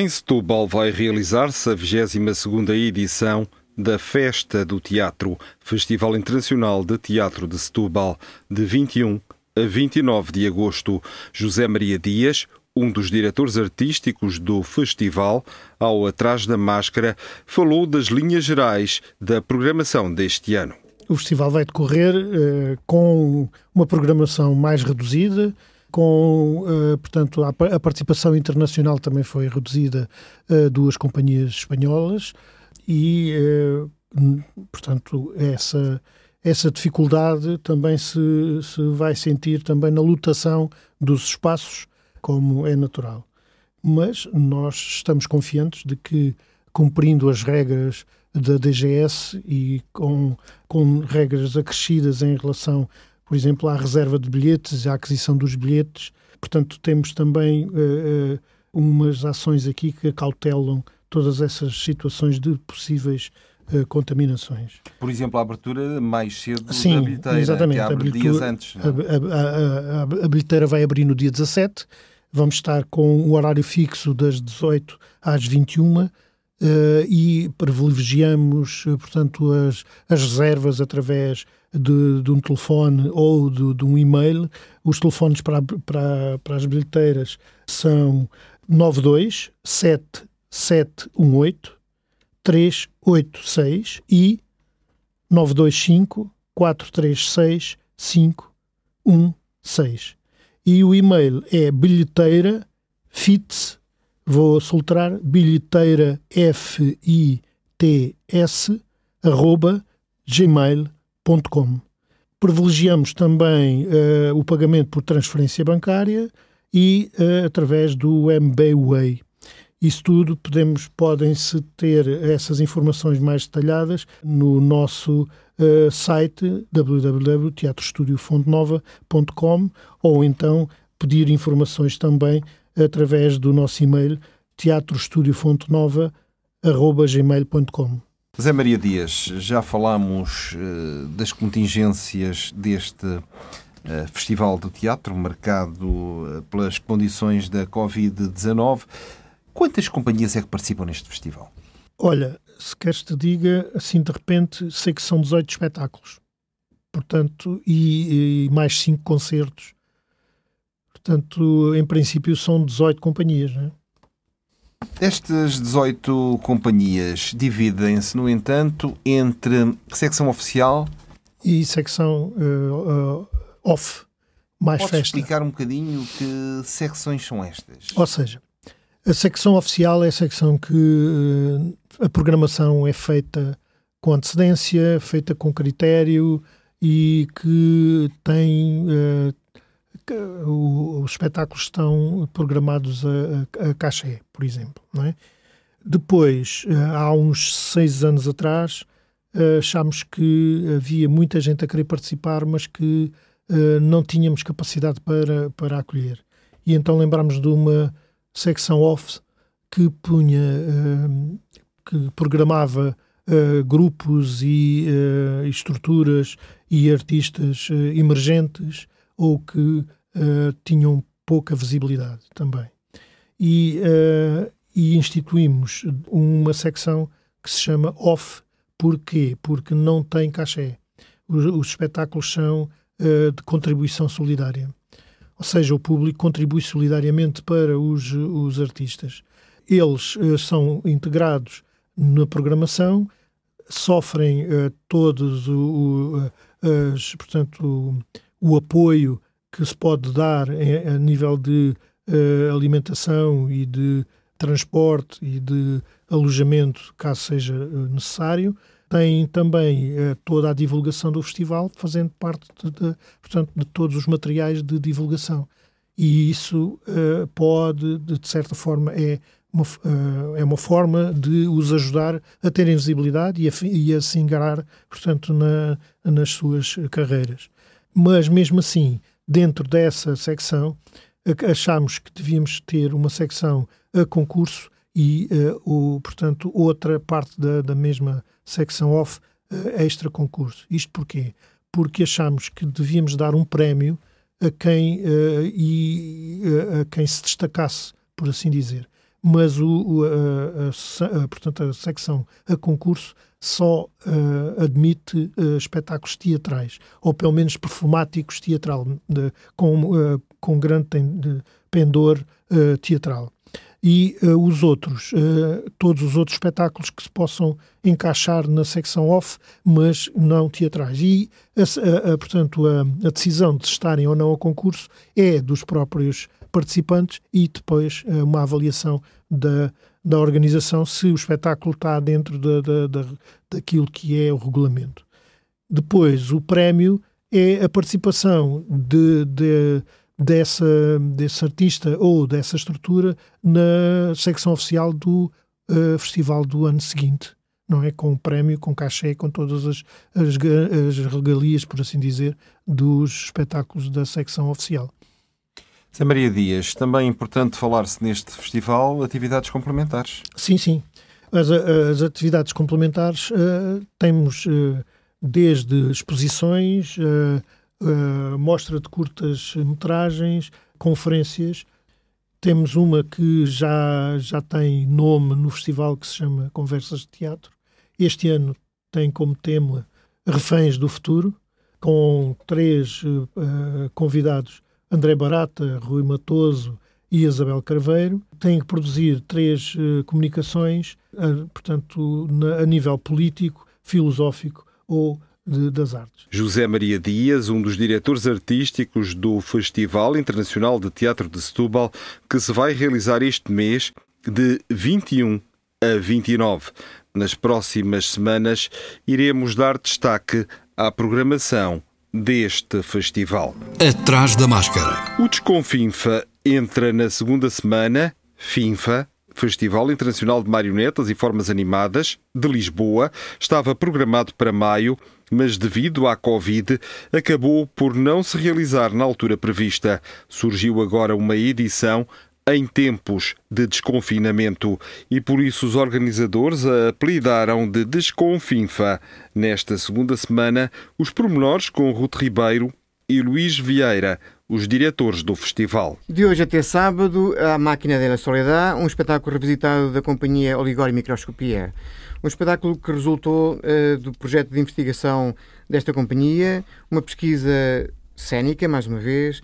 Em Setúbal vai realizar-se a 22ª edição da Festa do Teatro, Festival Internacional de Teatro de Setúbal, de 21 a 29 de agosto. José Maria Dias, um dos diretores artísticos do festival, ao Atrás da Máscara, falou das linhas gerais da programação deste ano. O festival vai decorrer uh, com uma programação mais reduzida, com, uh, portanto, a, a, participação internacional também foi reduzida a uh, duas companhias espanholas e, uh, portanto, essa, essa dificuldade também se, se vai sentir também na lotação dos espaços, como é natural. Mas nós estamos confiantes de que, cumprindo as regras da DGS e com, com regras acrescidas em relação por exemplo, à reserva de bilhetes, à aquisição dos bilhetes. Portanto, temos também uh, umas ações aqui que cautelam todas essas situações de possíveis uh, contaminações. Por exemplo, a abertura mais cedo Sim, da bilheteira, exatamente, que abre dias antes. A, a, a, a, bilheteira vai abrir no dia 17, vamos estar com um horário fixo das 18 às 21 uh, e privilegiamos, portanto, as, as reservas através de, de um telefone ou de, de, um e-mail. Os telefones para, para, para as bilheteiras são 92 7718 386 e 925 436 516. E o e-mail é bilheteira fits, vou soltar, bilheteira F-I-T-S, arroba gmail.com Privilegiamos também uh, o pagamento por transferência bancária e uh, através do MBWay. Isso tudo podemos, podem-se ter essas informações mais detalhadas no nosso uh, site www.teatrostudiofontenova.com ou então pedir informações também através do nosso e-mail teatrostudiofontenova.gmail.com. Zé Maria Dias, já falámos uh, das contingências deste uh, Festival do Teatro, marcado uh, pelas condições da Covid-19. Quantas companhias é que participam neste festival? Olha, se queres te diga, assim de repente, sei que são 18 espetáculos. Portanto, e, e mais 5 concertos. Portanto, em princípio, são 18 companhias, não é? Estas 18 companhias dividem-se, no entanto, entre secção oficial e secção uh, uh, off, mais Podes festa. explicar um bocadinho que secções são estas? Ou seja, a secção oficial é a secção que uh, a programação é feita com antecedência, feita com critério e que tem os espetáculos estão programados a, a, cachê, por exemplo. Não é? Depois, eh, há uns seis anos atrás, eh, achámos que havia muita gente a querer participar, mas que eh, não tínhamos capacidade para, para acolher. E então lembramos de uma secção off que punha, que programava grupos e estruturas e artistas emergentes ou que uh, tinham pouca visibilidade também. E, uh, e instituímos uma secção que se chama Off. Porquê? Porque não tem cachê. Os, os espetáculos são uh, de contribuição solidária. Ou seja, o público contribui solidariamente para os, os artistas. Eles são integrados na programação, sofrem todos o, o as, portanto, o, o apoio que se pode dar a nível de uh, alimentação e de transporte e de alojamento, caso seja eh, necessário, tem também uh, toda a divulgação do festival, fazendo parte, de, de, portanto, de todos os materiais de divulgação. E isso pode, de, certa forma, é uma, é uma forma de os ajudar a terem visibilidade e a, e a se ingrar, portanto, na, nas suas carreiras. Mas, mesmo assim, dentro dessa secção, achámos que devíamos ter uma secção a concurso e, uh, o, portanto, outra parte da, da mesma secção off uh, extra concurso. Isto porquê? Porque achamos que devíamos dar um prémio a quem, uh, e, a quem se destacasse, por assim dizer. Mas o, o a, a, portanto, a secção a concurso só uh, admite uh, espetáculos teatrais, ou pelo menos performáticos teatral, de, com, uh, com grande pendor teatral e os outros, todos os outros espetáculos que se possam encaixar na secção off, mas não teatrais. E, a, a, portanto, a, a, decisão de estarem ou não a concurso é dos próprios participantes e depois uh, uma avaliação da, da organização se o espetáculo está dentro da, da, da, daquilo que é o regulamento. Depois, o prémio é a participação de, de dessa, desse artista ou dessa estrutura na secção oficial do uh, festival do ano seguinte, não é? Com o prémio, com cachê, com todas as, as, as regalias, por assim dizer, dos espetáculos da secção oficial. Zé Maria Dias, também é importante falar-se neste festival atividades complementares. Sim, sim. As, as atividades complementares uh, temos uh, desde exposições, uh, mostra de curtas metragens, conferências. Temos uma que já, já tem nome no festival que se chama Conversas de Teatro. Este ano tem como tema Reféns do Futuro, com três convidados: André Barata, Rui Matoso e Isabel Carveiro. Tem que produzir três uh, comunicações, uh, portanto, na, a nível político, filosófico ou de, das artes. José Maria Dias, um dos diretores artísticos do Festival Internacional de Teatro de Setúbal, que se vai realizar este mês de 21 a 29. Nas próximas semanas iremos dar destaque à programação deste festival. Atrás da máscara. O Desconfinfa entra na segunda semana. FINFA, Festival Internacional de Marionetas e Formas Animadas de Lisboa, estava programado para maio mas devido à Covid acabou por não se realizar na altura prevista. Surgiu agora uma edição em tempos de desconfinamento e por isso os organizadores a apelidaram de Desconfinfa. Nesta segunda semana, os pormenores com Ruth Ribeiro e Luís Vieira, os diretores do festival. De hoje até sábado, a Máquina da Soledad, um espetáculo revisitado da companhia Oligor e Microscopia. Um espetáculo que resultou uh, do projeto de investigação desta companhia, uma pesquisa cénica, mais uma vez,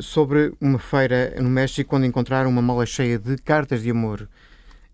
sobre uma feira no México onde encontraram uma mala cheia de cartas de amor.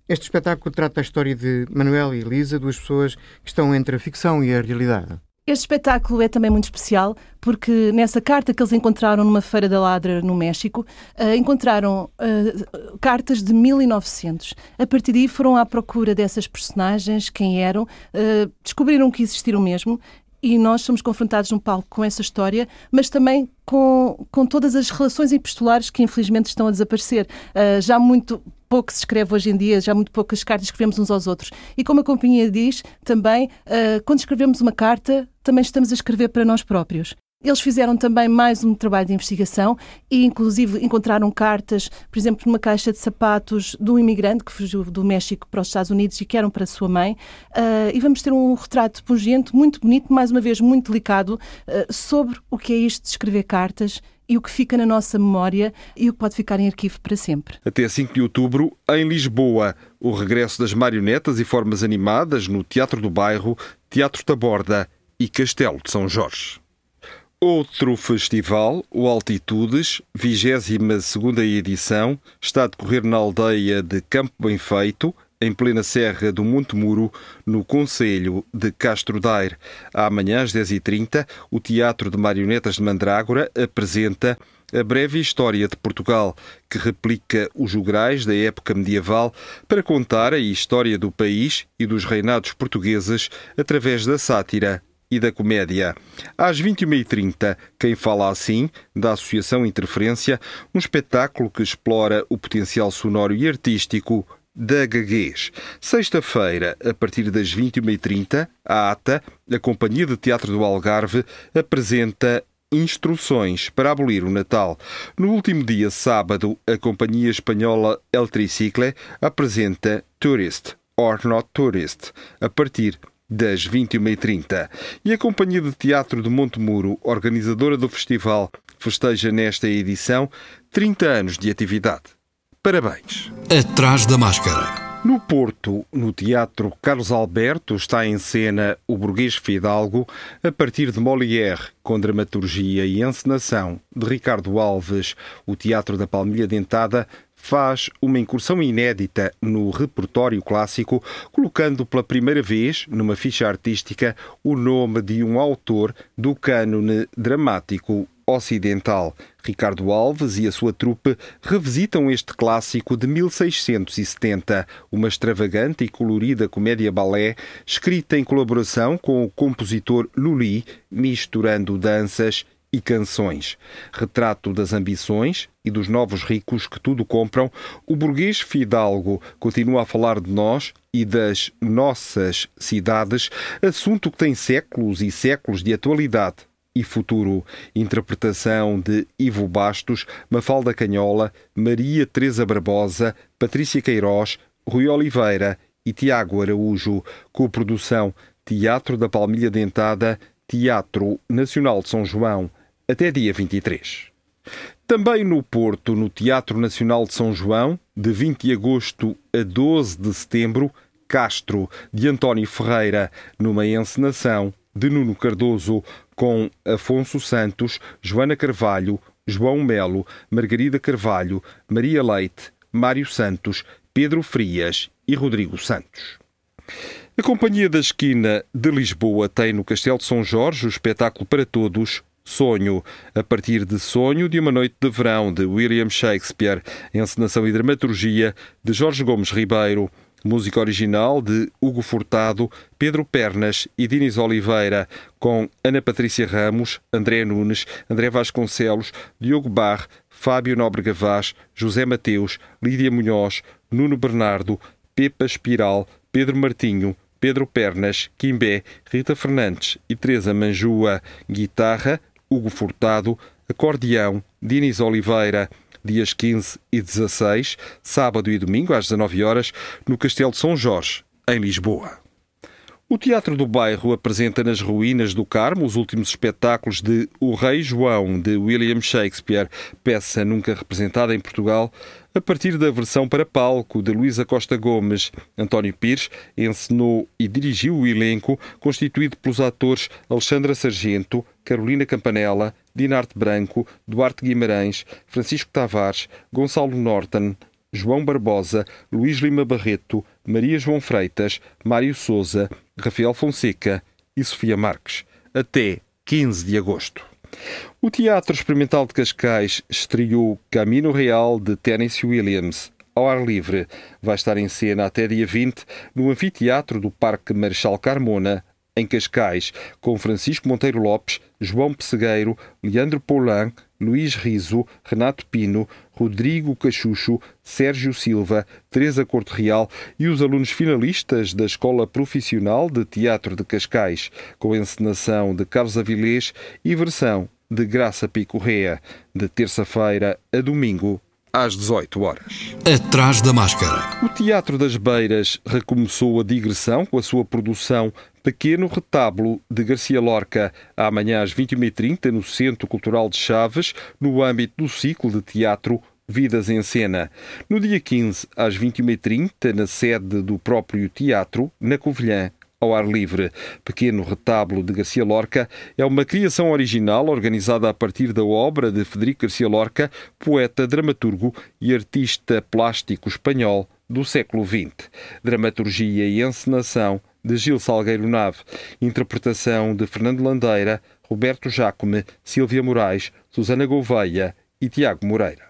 Este espetáculo trata a história de Manuel e Elisa, duas pessoas que estão entre a ficção e a realidade. Este espetáculo é também muito especial porque nessa carta que eles encontraram numa feira da Ladra no México, uh, encontraram uh, cartas de 1900. A partir daí foram à procura dessas personagens, quem eram, uh, descobriram que existiram mesmo e nós somos confrontados num palco com essa história, mas também com, com todas as relações epistolares que infelizmente estão a desaparecer. Uh, já muito pouco se escreve hoje em dia, já muito poucas cartas escrevemos uns aos outros. E como a companhia diz, também, uh, quando escrevemos uma carta, também estamos a escrever para nós próprios. Eles fizeram também mais um trabalho de investigação e, inclusive, encontraram cartas, por exemplo, numa caixa de sapatos de um imigrante que fugiu do México para os Estados Unidos e que eram para a sua mãe. Uh, e vamos ter um retrato pungente, muito bonito, mais uma vez muito delicado, uh, sobre o que é isto de escrever cartas e o que fica na nossa memória e o que pode ficar em arquivo para sempre. Até 5 de outubro, em Lisboa, o regresso das marionetas e formas animadas no Teatro do Bairro, Teatro da Borda e Castelo de São Jorge. Outro festival, o Altitudes, 22ª edição, está a decorrer na aldeia de Campo Bem Feito, em plena Serra do Monte Muro, no Conselho de Castro Daire. Amanhã, às 10h30, o Teatro de Marionetas de Mandrágora apresenta a breve história de Portugal, que replica os jograis da época medieval para contar a história do país e dos reinados portugueses através da sátira e da comédia. Às 21h30, quem fala assim, da Associação Interferência, um espetáculo que explora o potencial sonoro e artístico da Gaguez. Sexta-feira, a partir das 21h30, a ATA, a Companhia de Teatro do Algarve, apresenta instruções para abolir o Natal. No último dia, sábado, a companhia espanhola El Tricicle apresenta Tourist or Not Tourist, a partir das 21h30. E a Companhia de Teatro de Montemuro, organizadora do festival, festeja nesta edição 30 anos de atividade. Parabéns! Atrás da máscara. No Porto, no Teatro Carlos Alberto, está em cena o burguês Fidalgo, a partir de Molière, com dramaturgia e encenação de Ricardo Alves. O Teatro da Palmilha Dentada faz uma incursão inédita no repertório clássico, colocando pela primeira vez, numa ficha artística, o nome de um autor do cânone dramático ocidental. Ricardo Alves e a sua trupe revisitam este clássico de 1670, uma extravagante e colorida comédia-balé escrita em colaboração com o compositor Lully, misturando danças e canções. Retrato das ambições e dos novos ricos que tudo compram, o burguês Fidalgo continua a falar de nós e das nossas cidades, assunto que tem séculos e séculos de atualidade e futuro. Interpretação de Ivo Bastos, Mafalda Canhola, Maria Teresa Barbosa, Patrícia Queiroz, Rui Oliveira e Tiago Araújo. Co-produção Teatro da Palmilha Dentada, Teatro Nacional de São João, até dia 23. Também no Porto, no Teatro Nacional de São João, de 20 de agosto a 12 de setembro, Castro, de António Ferreira, numa encenação de Nuno Cardoso, com Afonso Santos, Joana Carvalho, João Melo, Margarida Carvalho, Maria Leite, Mário Santos, Pedro Frias e Rodrigo Santos. A Companhia da Esquina de Lisboa tem no Castelo de São Jorge o espetáculo para todos Sonho, a partir de Sonho de uma Noite de Verão, de William Shakespeare, encenação e dramaturgia de Jorge Gomes Ribeiro. Música original de Hugo Furtado, Pedro Pernas e Dinis Oliveira, com Ana Patrícia Ramos, André Nunes, André Vasconcelos, Diogo Barre, Fábio Nóbrega Vaz, José Mateus, Lídia Munhoz, Nuno Bernardo, Pepa Espiral, Pedro Martinho, Pedro Pernas, Quimbé, Rita Fernandes e Teresa Manjua. Guitarra, Hugo Furtado, acordeão, Dinis Oliveira, dias 15 e 16, sábado e domingo, às 19 horas, no Castelo de São Jorge, em Lisboa. O Teatro do Bairro apresenta nas ruínas do Carmo os últimos espetáculos de O Rei João, de William Shakespeare, peça nunca representada em Portugal, a partir da versão para palco de Luísa Costa Gomes. António Pires encenou e dirigiu o elenco, constituído pelos atores Alexandra Sargento, Carolina Campanella, Dinarte Branco, Duarte Guimarães, Francisco Tavares, Gonçalo Norton, João Barbosa, Luís Lima Barreto, Maria João Freitas, Mário Souza, Rafael Fonseca e Sofia Marques, até 15 de agosto. O Teatro Experimental de Cascais estreou Camino Real de Tennessee Williams ao ar livre. Vai estar em cena até dia 20 no Anfiteatro do Parque Marechal Carmona, em Cascais, com Francisco Monteiro Lopes, João Pessegueiro, Leandro Poulain, Luís Riso, Renato Pino, Rodrigo Cachucho, Sérgio Silva, Teresa Corte Real e os alunos finalistas da Escola Profissional de Teatro de Cascais, com encenação de Carlos Avilés e versão de Graça Picorrea, de terça-feira a domingo, às 18 horas. Atrás da máscara. O Teatro das Beiras recomeçou a digressão com a sua produção Pequeno Retábulo de Garcia Lorca, amanhã às 21h30 no Centro Cultural de Chaves, no âmbito do ciclo de teatro Vidas em Cena. No dia 15, às 21h30, na sede do próprio teatro, na Covilhã, ao ar livre. Pequeno Retábulo de Garcia Lorca é uma criação original organizada a partir da obra de Federico Garcia Lorca, poeta, dramaturgo e artista plástico espanhol do século XX. Dramaturgia e encenação de Gil Salgueiro Nave, interpretação de Fernando Landeira, Roberto Jacome, Silvia Moraes, Susana Gouveia e Tiago Moreira.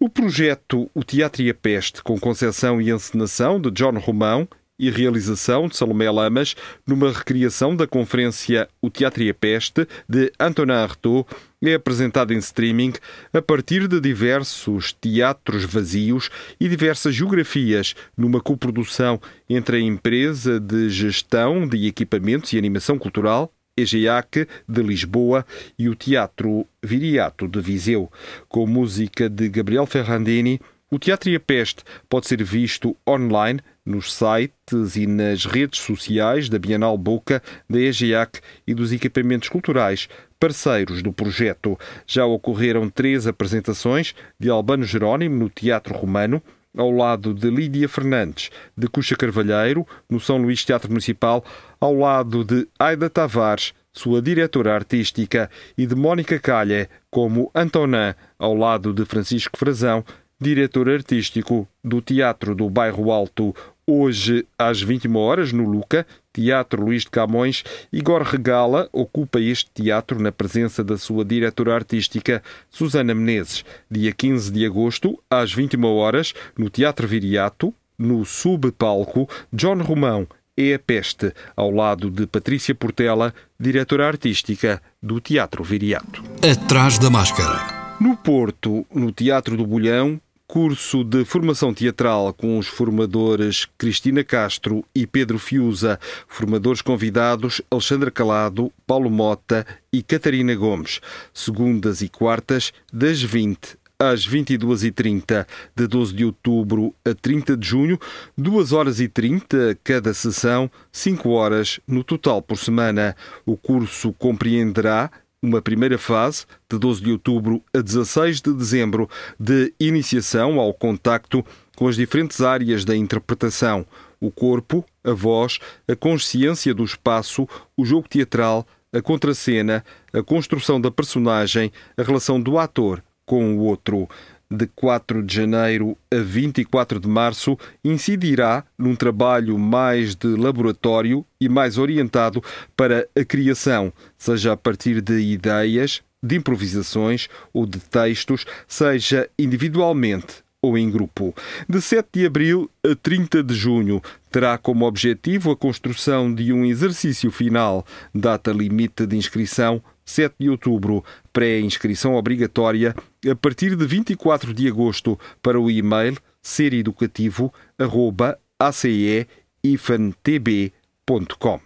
O projeto O Teatro e a Peste, com concepção e encenação de John Romão e realização de Salomé Lamas, numa recriação da conferência O Teatro e a Peste, de Antonin Artaud, é apresentado em streaming a partir de diversos teatros vazios e diversas geografias, numa coprodução entre a empresa de gestão de equipamentos e animação cultural, EGEAC de Lisboa e o Teatro Viriato de Viseu, com música de Gabriel Ferrandini. O Teatro e a Peste pode ser visto online nos sites e nas redes sociais da Bienal Boca, da EGEAC e dos equipamentos culturais parceiros do projeto. Já ocorreram três apresentações de Albano Jerónimo no Teatro Romano, ao lado de Lídia Fernandes, de Cuxa Carvalheiro, no São Luís Teatro Municipal, ao lado de Aida Tavares, sua diretora artística, e de Mónica Calha, como Antonin, ao lado de Francisco Frazão, diretor artístico do Teatro do Bairro Alto, hoje às 21 horas no Luca, Teatro Luís de Camões, Igor Regala ocupa este teatro na presença da sua diretora artística, Susana Menezes. Dia 15 de agosto, às 21 horas, no Teatro Viriato, no subpalco, John Romão é a Peste, ao lado de Patrícia Portela, diretora artística do Teatro Viriato. Atrás da máscara. No Porto, no Teatro do Bolhão, curso de formação teatral com os formadores Cristina Castro e Pedro Fiuza, formadores convidados Alexandra Calado, Paulo Mota e Catarina Gomes, segundas e quartas, das 20 às 22h30, de 12 de outubro a 30 de junho, 2 horas e 30 cada sessão, 5 horas no total por semana. O curso compreenderá uma primeira fase, de 12 de outubro a 16 de dezembro, de iniciação ao contacto com as diferentes áreas da interpretação: o corpo, a voz, a consciência do espaço, o jogo teatral, a contracena, a construção da personagem, a relação do ator com o outro de 4 de janeiro a 24 de março, incidirá num trabalho mais de laboratório e mais orientado para a criação, seja a partir de ideias, de improvisações ou de textos, seja individualmente ou em grupo. De 7 de abril a 30 de junho, terá como objetivo a construção de um exercício final, data limite de inscrição 7 de outubro, pré-inscrição obrigatória a partir de 24 de agosto para o e-mail sereducativo.ace-ifantb.com.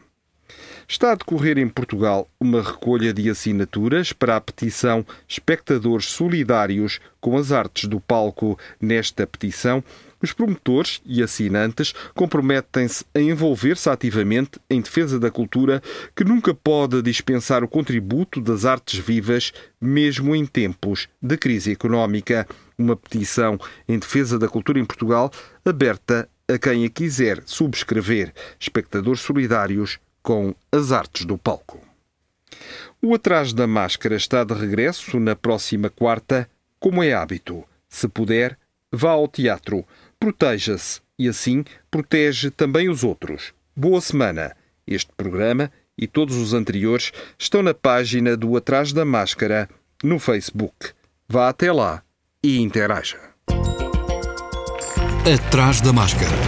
Está a decorrer em Portugal uma recolha de assinaturas para a petição Espectadores Solidários com as Artes do Palco. Nesta petição, os promotores e assinantes comprometem-se a envolver-se ativamente em defesa da cultura, que nunca pode dispensar o contributo das artes vivas, mesmo em tempos de crise económica. Uma petição em defesa da cultura em Portugal, aberta a quem a quiser subscrever. Espectadores solidários com as artes do palco. O Atrás da Máscara está de regresso na próxima quarta, como é hábito. Se puder, vá ao teatro proteja-se e assim protege também os outros. Boa semana. Este programa e todos os anteriores estão na página do Atrás da Máscara no Facebook. Vá até lá e interaja. Atrás da Máscara.